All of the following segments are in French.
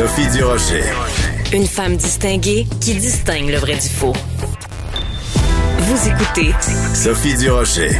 Sophie Durocher. Une femme distinguée qui distingue le vrai du faux. Vous écoutez Sophie Durocher.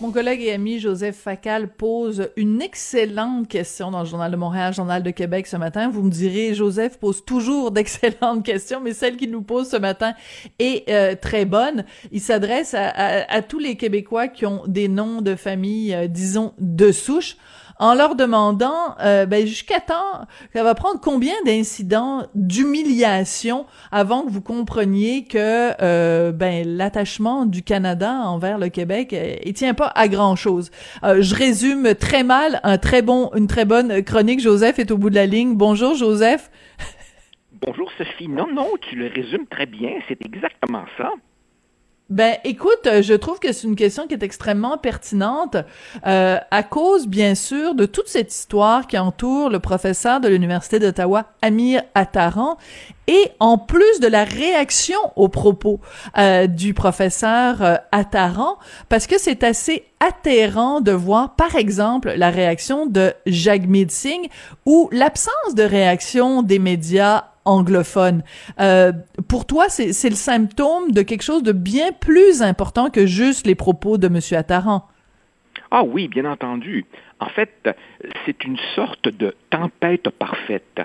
Mon collègue et ami Joseph Facal pose une excellente question dans le Journal de Montréal, Journal de Québec ce matin. Vous me direz, Joseph pose toujours d'excellentes questions, mais celle qu'il nous pose ce matin est euh, très bonne. Il s'adresse à, tous les Québécois qui ont des noms de famille, euh, disons, de souche en leur demandant euh, ben, jusqu'à temps, ça va prendre combien d'incidents d'humiliation avant que vous compreniez que euh, ben l'attachement du Canada envers le Québec, euh, il tient pas à grand chose. je résume très mal un très bon, une très bonne chronique. Joseph est au bout de la ligne. Bonjour Joseph. Bonjour Sophie. Non, non, tu le résumes très bien. C'est exactement ça. Ben, écoute, euh, je trouve que c'est une question qui est extrêmement pertinente euh, à cause, bien sûr, de toute cette histoire qui entoure le professeur de l'Université d'Ottawa, Amir Attaran, et en plus de la réaction aux propos euh, du professeur euh, Attaran, parce que c'est assez atterrant de voir, par exemple, la réaction de Jagmeet Singh ou l'absence de réaction des médias anglophone. Euh, pour toi, c'est le symptôme de quelque chose de bien plus important que juste les propos de M. Attaran? Ah oui, bien entendu. En fait, c'est une sorte de tempête parfaite.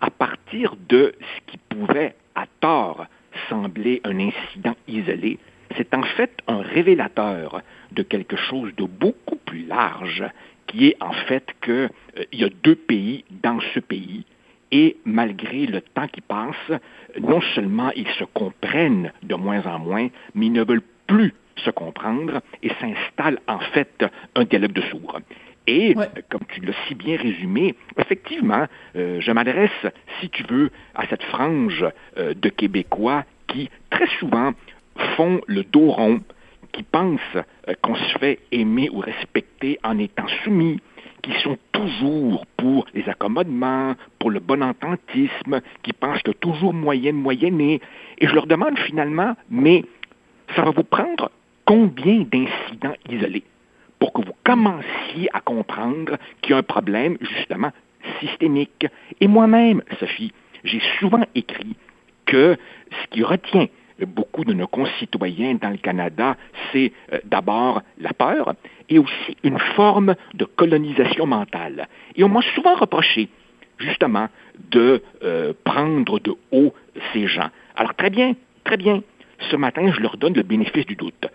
À partir de ce qui pouvait, à tort, sembler un incident isolé, c'est en fait un révélateur de quelque chose de beaucoup plus large, qui est en fait qu'il euh, y a deux pays dans ce pays et malgré le temps qui passe, non seulement ils se comprennent de moins en moins, mais ils ne veulent plus se comprendre et s'installe en fait un dialogue de sourds. Et, comme tu l'as si bien résumé, effectivement, euh, je m'adresse, si tu veux, à cette frange euh, de Québécois qui, très souvent, font le dos rond, qui pensent euh, qu'on se fait aimer ou respecter en étant soumis, qui sont toujours pour les accommodements, pour le bon ententisme, qui pensent que toujours moyen de moyenner. Et je leur demande finalement, mais ça va vous prendre combien d'incidents isolés pour que vous commenciez à comprendre qu'il y a un problème, justement, systémique? Et moi-même, Sophie, j'ai souvent écrit que ce qui retient beaucoup de nos concitoyens dans le Canada, c'est euh, d'abord la peur et aussi une forme de colonisation mentale. Et on m'a souvent reproché, justement, de euh, prendre de haut ces gens. Alors très bien, très bien. Ce matin, je leur donne le bénéfice du doute.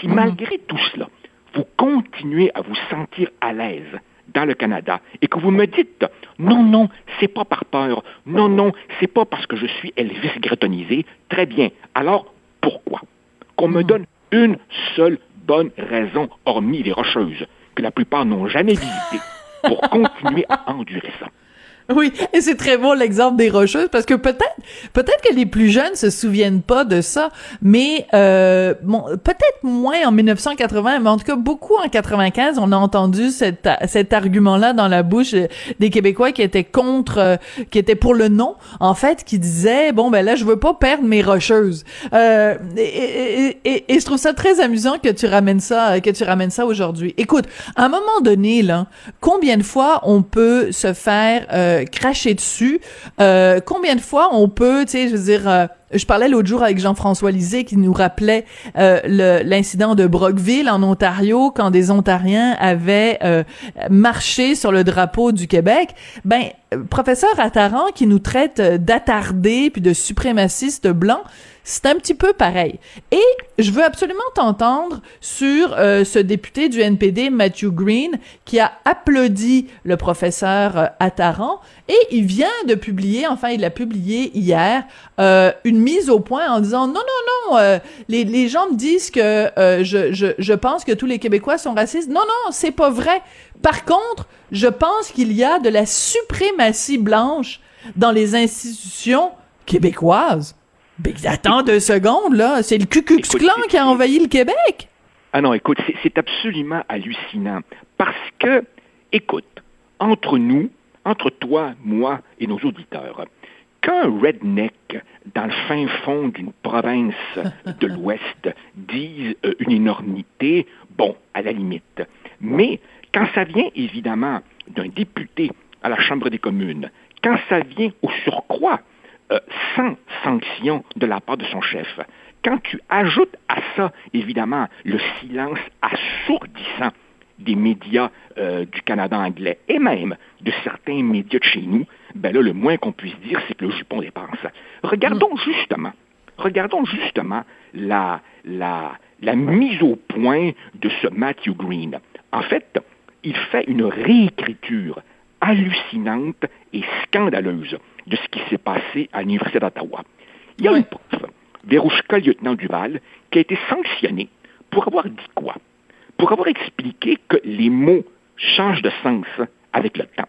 Si mhm. malgré tout cela, vous continuez à vous sentir à l'aise dans le Canada et que vous me dites non, non, c'est pas par peur, non, non, c'est pas parce que je suis Elvis gretonisé, très bien. Alors, pourquoi? Qu'on me hmm. donne une seule bonne raison, hormis les rocheuses, que la plupart n'ont jamais visitées, pour continuer à endurer ça. Oui, et c'est très bon l'exemple des rocheuses parce que peut-être peut-être que les plus jeunes se souviennent pas de ça, mais euh, bon, peut-être moins en 1980, mais en tout cas beaucoup en 95, on a entendu cet cet argument-là dans la bouche des Québécois qui étaient contre, euh, qui étaient pour le non, en fait, qui disaient bon ben là je veux pas perdre mes rocheuses. Euh, et, et, et, je trouve ça très amusant que tu ramènes ça, que tu ramènes ça aujourd'hui. Écoute, à un moment donné là, combien de fois on peut se faire euh, euh, cracher dessus. Euh, combien de fois on peut, tu sais, je veux dire, euh, je parlais l'autre jour avec Jean-François Lisée qui nous rappelait l'incident de Brockville en Ontario quand des Ontariens avaient marché sur le drapeau du Québec. Ben, professeur Attaran qui nous traite d'attardés puis de suprémacistes blancs, c'est un petit peu pareil. Et je veux absolument t'entendre sur euh, ce député du NPD, Matthew Green, qui a applaudi le professeur euh, Attaran et il vient de publier, enfin il a publié hier, euh, une mise au point en disant non, non, non, les, gens me disent que je, je, je pense que tous les Québécois sont racistes. Non, non, c'est pas vrai. Par contre, je pense qu'il y a de la suprématie blanche dans les institutions québécoises. Mais attends deux secondes, là. C'est le Ku Klux Klan qui a envahi le Québec. Ah non, écoute, c'est absolument hallucinant. Parce que, écoute, entre nous, entre toi, moi et nos auditeurs, qu'un redneck dans le fin fond d'une province de l'Ouest dise euh, une énormité, bon, à la limite. Mais quand ça vient évidemment d'un député à la Chambre des communes, quand ça vient au surcroît euh, sans sanction de la part de son chef, quand tu ajoutes à ça, évidemment, le silence assourdissant des médias euh, du Canada anglais et même de certains médias de chez nous, ben là, le moins qu'on puisse dire, c'est que le jupon dépense. Regardons mm. justement, regardons justement la, la, la mise au point de ce Matthew Green. En fait, il fait une réécriture hallucinante et scandaleuse de ce qui s'est passé à l'Université d'Ottawa. Il y a une prof, Verouchka Lieutenant Duval, qui a été sanctionnée pour avoir dit quoi? Pour avoir expliqué que les mots changent de sens avec le temps.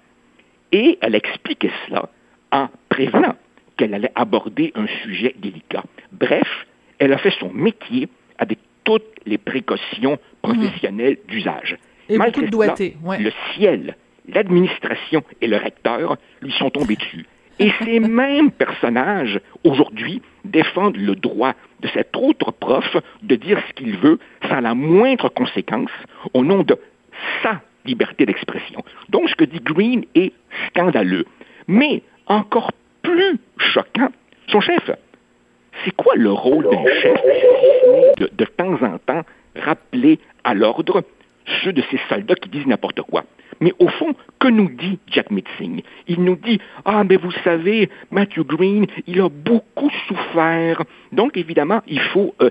Et elle expliquait cela en prévenant qu'elle allait aborder un sujet délicat. Bref, elle a fait son métier avec toutes les précautions professionnelles d'usage. Et Malgré beaucoup de Le ciel, l'administration et le recteur lui sont tombés dessus. Et ces mêmes personnages, aujourd'hui, défendent le droit de cet autre prof de dire ce qu'il veut sans la moindre conséquence au nom de sa liberté d'expression. Donc, ce que dit Green est scandaleux. Mais, encore plus choquant, son chef. C'est quoi le rôle d'un chef de, de temps en temps rappeler à l'ordre ceux de ces soldats qui disent n'importe quoi? Mais au fond, que nous dit Jack Mitzing Il nous dit Ah, mais vous savez, Matthew Green, il a beaucoup souffert. Donc, évidemment, il faut euh,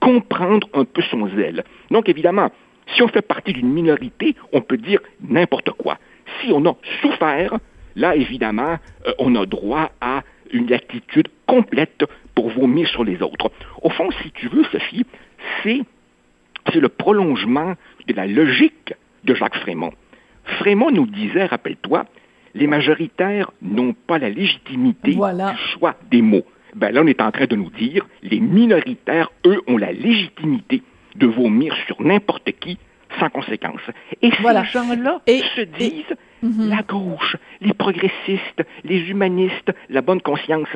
comprendre un peu son zèle. Donc, évidemment, si on fait partie d'une minorité, on peut dire n'importe quoi. Si on a souffert, là, évidemment, euh, on a droit à une attitude complète pour vomir sur les autres. Au fond, si tu veux, Sophie, c'est le prolongement de la logique de Jacques Frémont. Frémont nous disait, rappelle-toi, les majoritaires n'ont pas la légitimité du choix des mots. Ben là, on est en train de nous dire, les minoritaires, eux, ont la légitimité de vomir sur n'importe qui sans conséquence. Et ces gens-là se disent mhm. la gauche, les progressistes, les humanistes, la bonne conscience.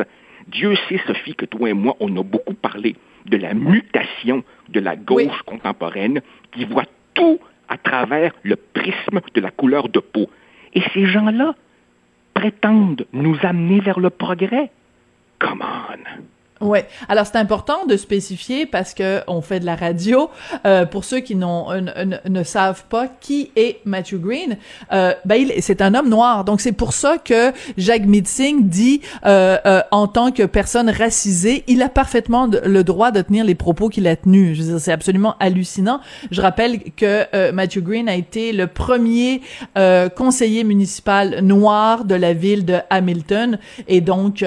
Dieu sait, Sophie, que toi et moi, on a beaucoup parlé de la mutation de la gauche contemporaine qui voit tout à travers le prisme de la couleur de peau. Et ces gens-là prétendent nous amener vers le progrès. Come on! Ouais. Alors c'est important de spécifier parce que on fait de la radio. Euh, pour ceux qui n'ont ne savent pas qui est Matthew Green, euh, ben c'est un homme noir. Donc c'est pour ça que Jacques Mitzing dit euh, euh, en tant que personne racisée, il a parfaitement le droit de tenir les propos qu'il a tenus. Je veux dire, c'est absolument hallucinant. Je rappelle que euh, Matthew Green a été le premier euh, conseiller municipal noir de la ville de Hamilton et donc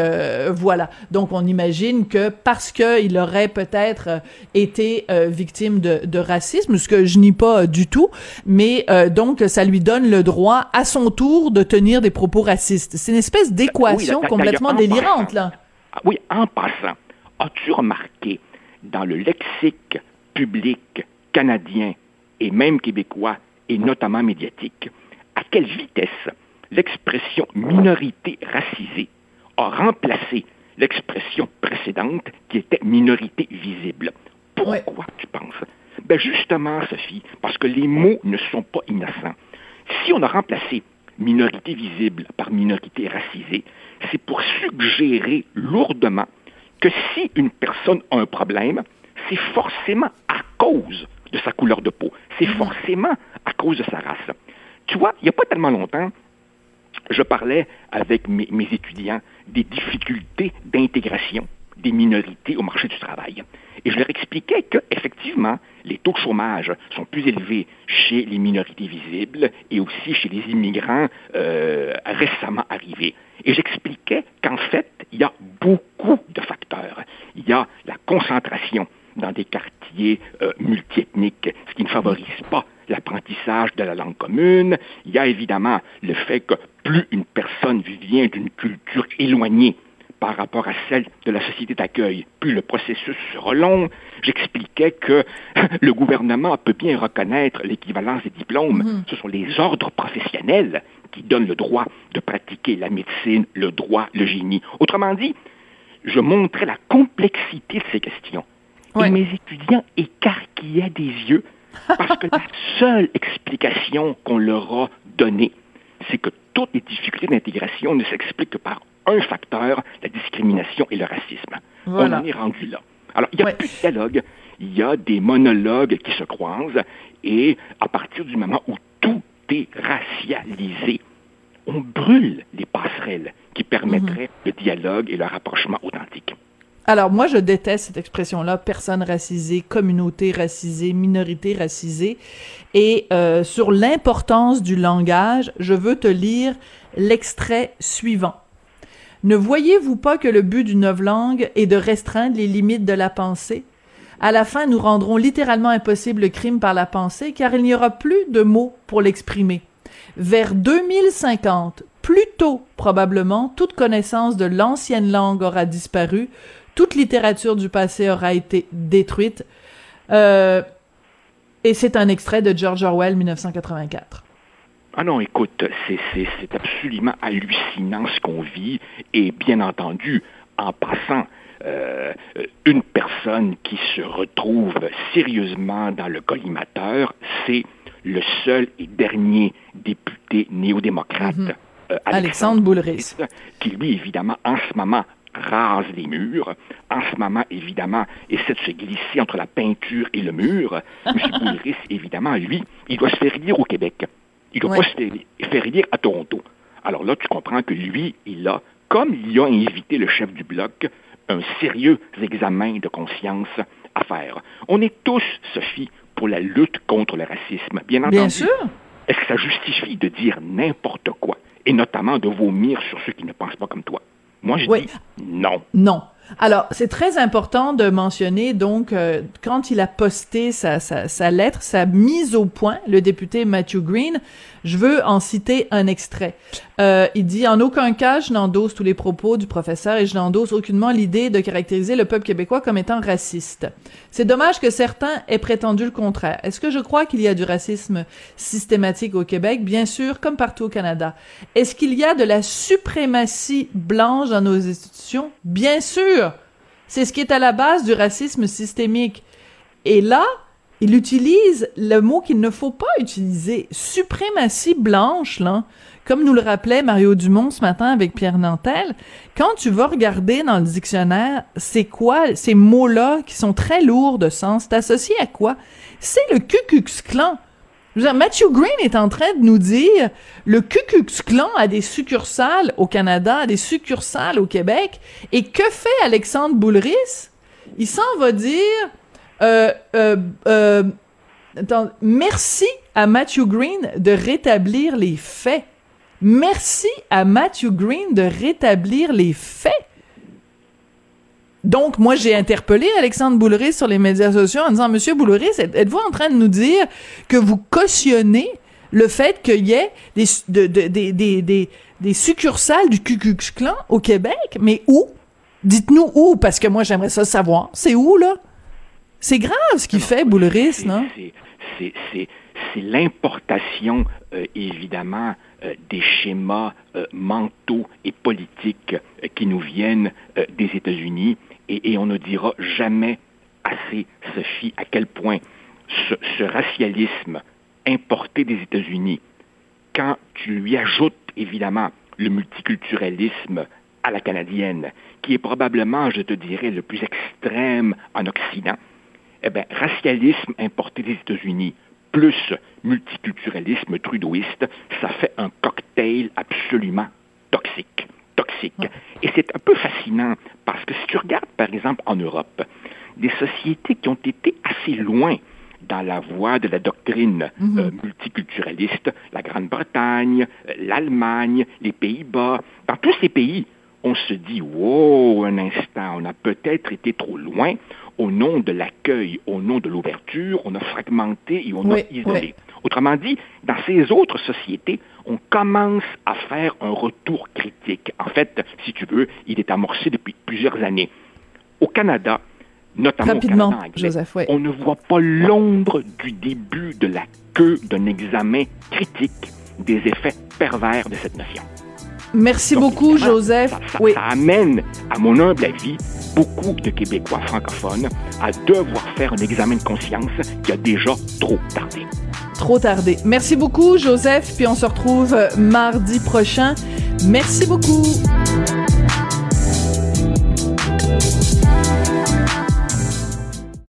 voilà. Donc on imagine que parce qu'il aurait peut-être euh, été euh, victime de, racisme, ce que je nie pas euh, du tout, mais donc ça lui donne le droit à son tour de tenir des propos racistes. C'est une espèce d'équation complètement délirante, là. Ah oui, en passant, as-tu remarqué dans le lexique public canadien et même québécois, et notamment médiatique, à quelle vitesse l'expression minorité racisée a remplacé l'expression précédente qui était minorité visible. Pourquoi tu penses? Ben justement, Sophie, parce que les mots ne sont pas innocents. Si on a remplacé minorité visible par minorité racisée, c'est pour suggérer lourdement que si une personne a un problème, c'est forcément à cause de sa couleur de peau, c'est mm-hmm. forcément à cause de sa race. Tu vois, il n'y a pas tellement longtemps, je parlais avec mes, étudiants des difficultés d'intégration des minorités au marché du travail. Et je leur expliquais qu'effectivement, les taux de chômage sont plus élevés chez les minorités visibles et aussi chez les immigrants euh, récemment arrivés. Et j'expliquais qu'en fait, il y a beaucoup de facteurs. Il y a la concentration dans des quartiers euh, multiethniques, ce qui ne favorise pas l'apprentissage de la langue commune, il y a évidemment le fait que plus une personne vient d'une culture éloignée par rapport à celle de la société d'accueil, plus le processus sera long. J'expliquais que le gouvernement peut bien reconnaître l'équivalence des diplômes. Mm-hmm. Ce sont les ordres professionnels qui donnent le droit de pratiquer la médecine, le droit, le génie. Autrement dit, je montrais la complexité de ces questions. Et mes étudiants écarquillaient des yeux parce que la seule explication qu'on leur a donnée, c'est que toutes les difficultés d'intégration ne s'expliquent que par un facteur, la discrimination et le racisme. On en est rendu là. Alors, il n'y a plus de dialogue, il y a des monologues qui se croisent, et à partir du moment où tout est racialisé, on brûle les passerelles qui permettraient mhm. le dialogue et le rapprochement authentique. Alors moi, je déteste cette expression-là, personne racisée, communauté racisée, minorité racisée. Et euh, sur l'importance du langage, je veux te lire l'extrait suivant. Ne voyez-vous pas que le but d'une langue est de restreindre les limites de la pensée? À la fin, nous rendrons littéralement impossible le crime par la pensée, car il n'y aura plus de mots pour l'exprimer. Vers 2050, plus tôt probablement, toute connaissance de l'ancienne langue aura disparu, toute littérature du passé aura été détruite. Euh, et c'est un extrait de George Orwell, 1984. Ah non, écoute, c'est absolument hallucinant ce qu'on vit. Et bien entendu, en passant, euh, une personne qui se retrouve sérieusement dans le collimateur, c'est le seul et dernier député néo-démocrate, mhm. euh, Alexandre, Boulris, qui lui, évidemment, en ce moment, rase les murs. En ce moment, évidemment, essaie de se glisser entre la peinture et le mur. M. Boulris, évidemment, lui, il doit se faire lire au Québec. Il doit pas se faire lire à Toronto. Alors là, tu comprends que lui, il a, comme il a invité le chef du bloc, un sérieux examen de conscience à faire. On est tous, Sophie, pour la lutte contre le racisme. Bien entendu. Bien sûr. Est-ce que ça justifie de dire n'importe quoi, et notamment de vomir sur ceux qui ne pensent pas comme toi? Moi, je dis non. Non. Alors, c'est très important de mentionner, donc, euh, quand il a posté sa, sa, sa, lettre, sa mise au point, le député Matthew Green, je veux en citer un extrait. Euh, il dit En aucun cas, je n'endosse tous les propos du professeur et je n'endosse aucunement l'idée de caractériser le peuple québécois comme étant raciste. C'est dommage que certains aient prétendu le contraire. Est-ce que je crois qu'il y a du racisme systématique au Québec? Bien sûr, comme partout au Canada. Est-ce qu'il y a de la suprématie blanche dans nos institutions? Bien sûr. C'est ce qui est à la base du racisme systémique. Et là, il utilise le mot qu'il ne faut pas utiliser, suprématie blanche, là. Comme nous le rappelait Mario Dumont ce matin avec Pierre Nantel, quand tu vas regarder dans le dictionnaire, c'est quoi ces mots-là qui sont très lourds de sens, c'est associé à quoi? C'est le Ku Klux Klan. Matthew Green est en train de nous dire le Ku Klan a des succursales au Canada, a des succursales au Québec, et que fait Alexandre Boulris? Il s'en va dire euh, euh, euh, merci à Matthew Green de rétablir les faits. Merci à Matthew Green de rétablir les faits. Donc, moi, j'ai interpellé Alexandre Bouleris sur les médias sociaux en disant, Monsieur Bouleris, êtes-vous en train de nous dire que vous cautionnez le fait qu'il y ait des, des, des, des, succursales du Ku Klan au Québec? Mais où? Dites-nous où, parce que moi, j'aimerais ça savoir. C'est où, là? C'est grave ce qu'il fait, Bouleris, non? C'est l'importation, euh, évidemment, euh, des schémas euh, mentaux et politiques qui nous viennent des États-Unis. Et, on ne dira jamais assez, Sophie, à quel point ce, racialisme importé des États-Unis, quand tu lui ajoutes, évidemment, le multiculturalisme à la canadienne, qui est probablement, je te dirais, le plus extrême en Occident, eh bien, racialisme importé des États-Unis plus multiculturalisme trudeauiste, ça fait un cocktail absolument toxique. Toxique. Et c'est un peu fascinant parce que si tu regardes, par exemple, en Europe, des sociétés qui ont été assez loin dans la voie de la doctrine mhm. euh, multiculturaliste, la Grande-Bretagne, euh, l'Allemagne, les Pays-Bas, dans tous ces pays, on se dit, wow, un instant, on a peut-être été trop loin, au nom de l'accueil, au nom de l'ouverture, on a fragmenté et on Oui, a isolé. oui. Autrement dit, dans ces autres sociétés, on commence à faire un retour critique. En fait, si tu veux, il est amorcé depuis plusieurs années. Au Canada, notamment Rapidement, au Canada anglais, Joseph, on ne voit pas l'ombre du début de la queue d'un examen critique des effets pervers de cette notion. Merci Donc, beaucoup, Joseph. Ça, ça- oui. ça amène, à mon humble avis, beaucoup de Québécois francophones à devoir faire un examen de conscience qui a déjà trop tardé. Trop tardé. Merci beaucoup, Joseph, puis on se retrouve mardi prochain. Merci beaucoup.